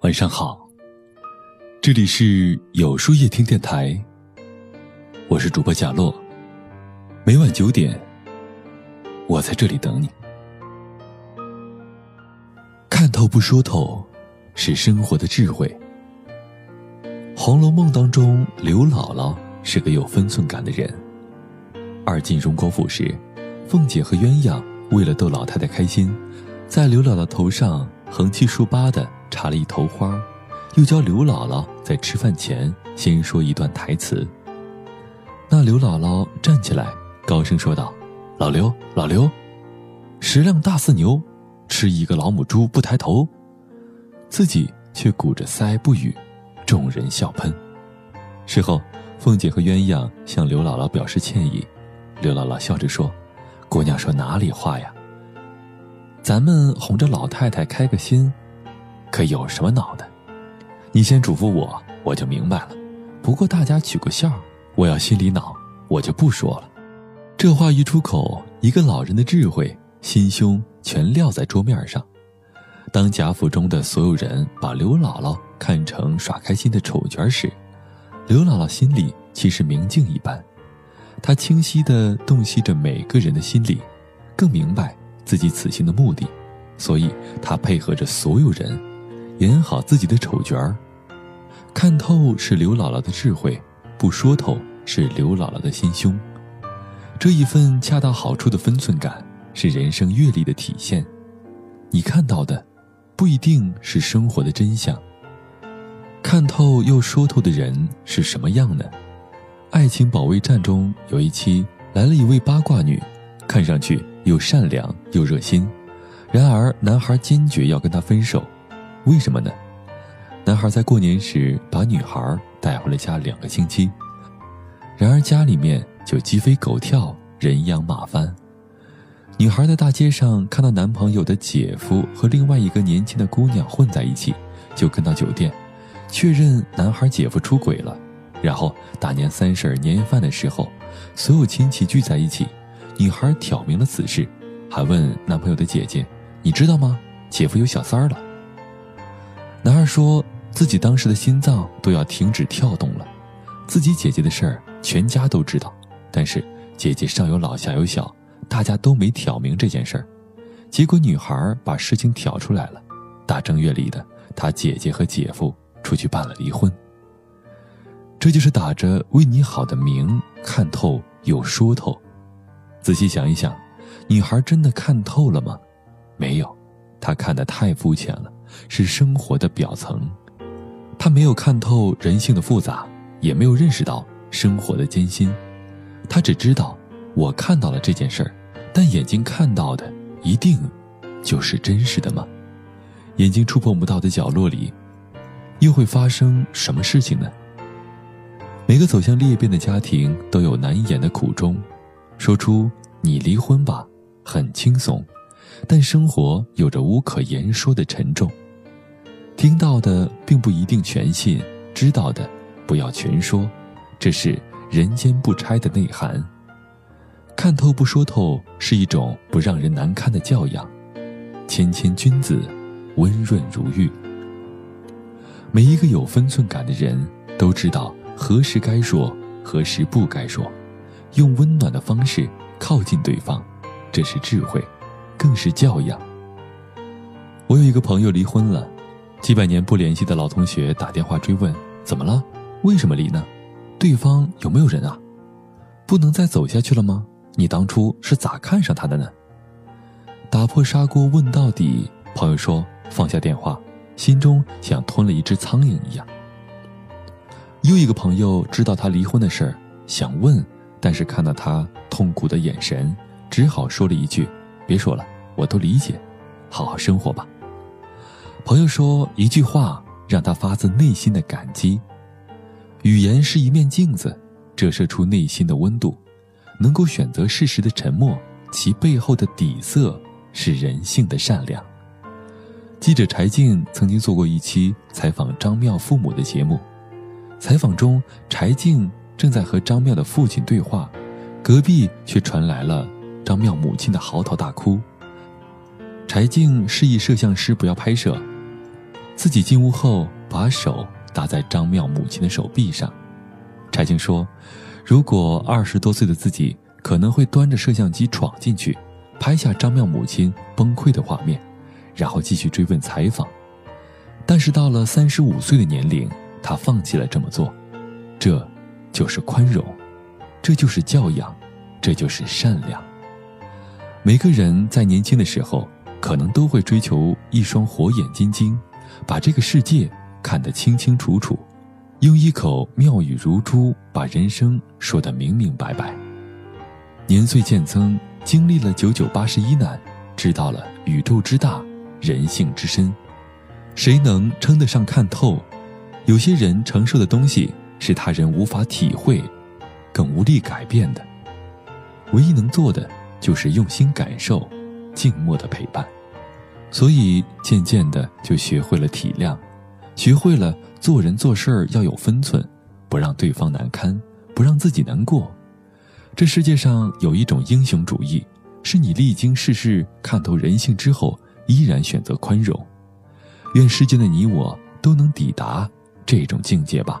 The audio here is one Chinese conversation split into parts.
晚上好，这里是有书夜听电台，我是主播贾洛。每晚九点，我在这里等你。看透不说透，是生活的智慧。《红楼梦》当中，刘姥姥是个有分寸感的人。二进荣国府时，凤姐和鸳鸯为了逗老太太开心，在刘姥姥头上横七竖八的插了一头花，又教刘姥姥在吃饭前先说一段台词。那刘姥姥站起来，高声说道：“老刘，老刘，食量大似牛，吃一个老母猪不抬头。”自己却鼓着腮不语。众人笑喷。事后，凤姐和鸳鸯向刘姥姥表示歉意，刘姥姥笑着说：“姑娘说哪里话呀？咱们哄着老太太开个心，可有什么恼的？你先嘱咐我，我就明白了。不过大家取个笑，我要心里恼，我就不说了。”这话一出口，一个老人的智慧、心胸全撂在桌面上。当贾府中的所有人把刘姥姥看成耍开心的丑角时，刘姥姥心里其实明镜一般，她清晰地洞悉着每个人的心理，更明白自己此行的目的，所以她配合着所有人，演好自己的丑角儿。看透是刘姥姥的智慧，不说透是刘姥姥的心胸。这一份恰到好处的分寸感，是人生阅历的体现。你看到的。不一定是生活的真相。看透又说透的人是什么样呢？《爱情保卫战》中有一期来了一位八卦女，看上去又善良又热心，然而男孩坚决要跟她分手，为什么呢？男孩在过年时把女孩带回了家两个星期，然而家里面就鸡飞狗跳，人仰马翻。女孩在大街上看到男朋友的姐夫和另外一个年轻的姑娘混在一起，就跟到酒店，确认男孩姐夫出轨了。然后大年三十年夜饭的时候，所有亲戚聚在一起，女孩挑明了此事，还问男朋友的姐姐：“你知道吗？姐夫有小三儿了。”男孩说自己当时的心脏都要停止跳动了，自己姐姐的事儿全家都知道，但是姐姐上有老下有小。大家都没挑明这件事儿，结果女孩把事情挑出来了。大正月里的，她姐姐和姐夫出去办了离婚。这就是打着为你好的名，看透又说透。仔细想一想，女孩真的看透了吗？没有，她看得太肤浅了，是生活的表层。他没有看透人性的复杂，也没有认识到生活的艰辛。他只知道。我看到了这件事儿，但眼睛看到的一定就是真实的吗？眼睛触碰不到的角落里，又会发生什么事情呢？每个走向裂变的家庭都有难言的苦衷，说出“你离婚吧”很轻松，但生活有着无可言说的沉重。听到的并不一定全信，知道的不要全说，这是人间不拆的内涵。看透不说透是一种不让人难堪的教养，谦谦君子，温润如玉。每一个有分寸感的人都知道何时该说，何时不该说，用温暖的方式靠近对方，这是智慧，更是教养。我有一个朋友离婚了，几百年不联系的老同学打电话追问：怎么了？为什么离呢？对方有没有人啊？不能再走下去了吗？你当初是咋看上他的呢？打破砂锅问到底，朋友说放下电话，心中像吞了一只苍蝇一样。又一个朋友知道他离婚的事儿，想问，但是看到他痛苦的眼神，只好说了一句：“别说了，我都理解，好好生活吧。”朋友说一句话让他发自内心的感激。语言是一面镜子，折射出内心的温度。能够选择适时的沉默，其背后的底色是人性的善良。记者柴静曾经做过一期采访张妙父母的节目，采访中柴静正在和张妙的父亲对话，隔壁却传来了张妙母亲的嚎啕大哭。柴静示意摄像师不要拍摄，自己进屋后，把手搭在张妙母亲的手臂上。柴静说：“如果二十多岁的自己可能会端着摄像机闯进去，拍下张妙母亲崩溃的画面，然后继续追问采访。但是到了三十五岁的年龄，他放弃了这么做。这，就是宽容，这就是教养，这就是善良。每个人在年轻的时候，可能都会追求一双火眼金睛。”把这个世界看得清清楚楚，用一口妙语如珠把人生说得明明白白。年岁渐增，经历了九九八十一难，知道了宇宙之大，人性之深，谁能称得上看透？有些人承受的东西是他人无法体会，更无力改变的。唯一能做的就是用心感受，静默的陪伴。所以，渐渐的就学会了体谅，学会了做人做事儿要有分寸，不让对方难堪，不让自己难过。这世界上有一种英雄主义，是你历经世事、看透人性之后，依然选择宽容。愿世间的你我都能抵达这种境界吧。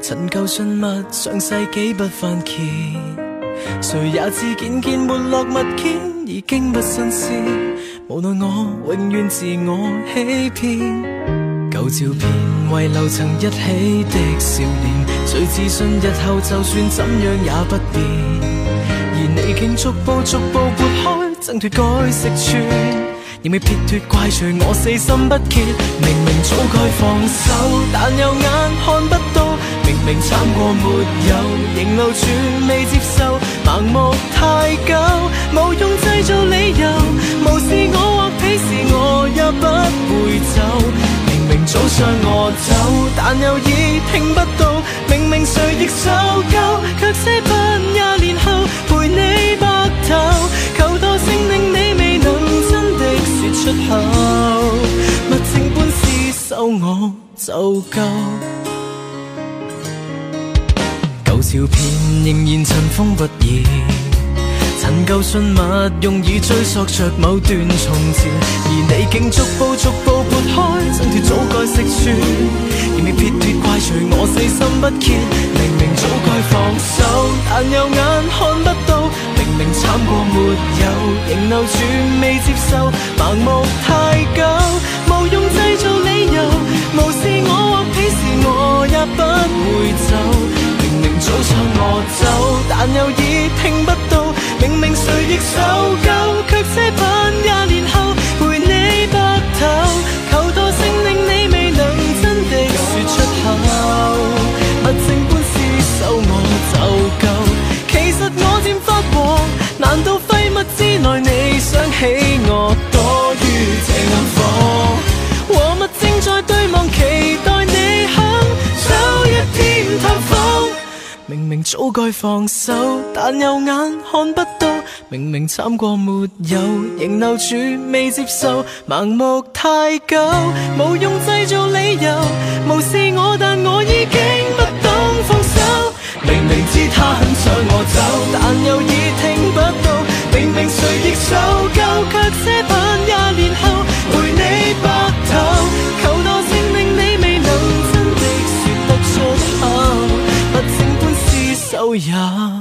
陈旧信物，上世纪不翻揭，谁也知件件没落物件已经不新鲜。无奈我永远自我欺骗，旧照片遗留曾一起的少年，谁自信日后就算怎样也不变。而你竟逐步逐步拨开，挣脱该识穿，仍未撇脱怪罪我死心不歇。明明早该放手，但有眼看不到。明惨过没有，仍留住未接受，盲目太久，无用制造理由，无视我或鄙视我也不会走。明明早上我走，但又已听不到。明明谁亦受够，却奢奔廿年后陪你白头，求多声令你未能真的说出口，物情般厮守我就够。照片仍然尘封不已，陈旧信物用以追溯着某段从前，而你竟逐步逐步拨开，挣脱早该识穿，仍未撇脱怪罪我死心不歇。明明早该放手，但有眼看不到，明明惨过没有，仍留住未接受，盲目太久，无用制造理由，无视我或鄙视我也不会走。想我走，但又已听不到。明明谁亦受够，该放手，但右眼看不到。明明惨过没有，仍留住未接受。盲目太久，无用制造理由。无视我，但我已经不懂放手。明明知他很想我走，但又已听不到。明明谁亦受够，却奢盼廿年后口。也足够。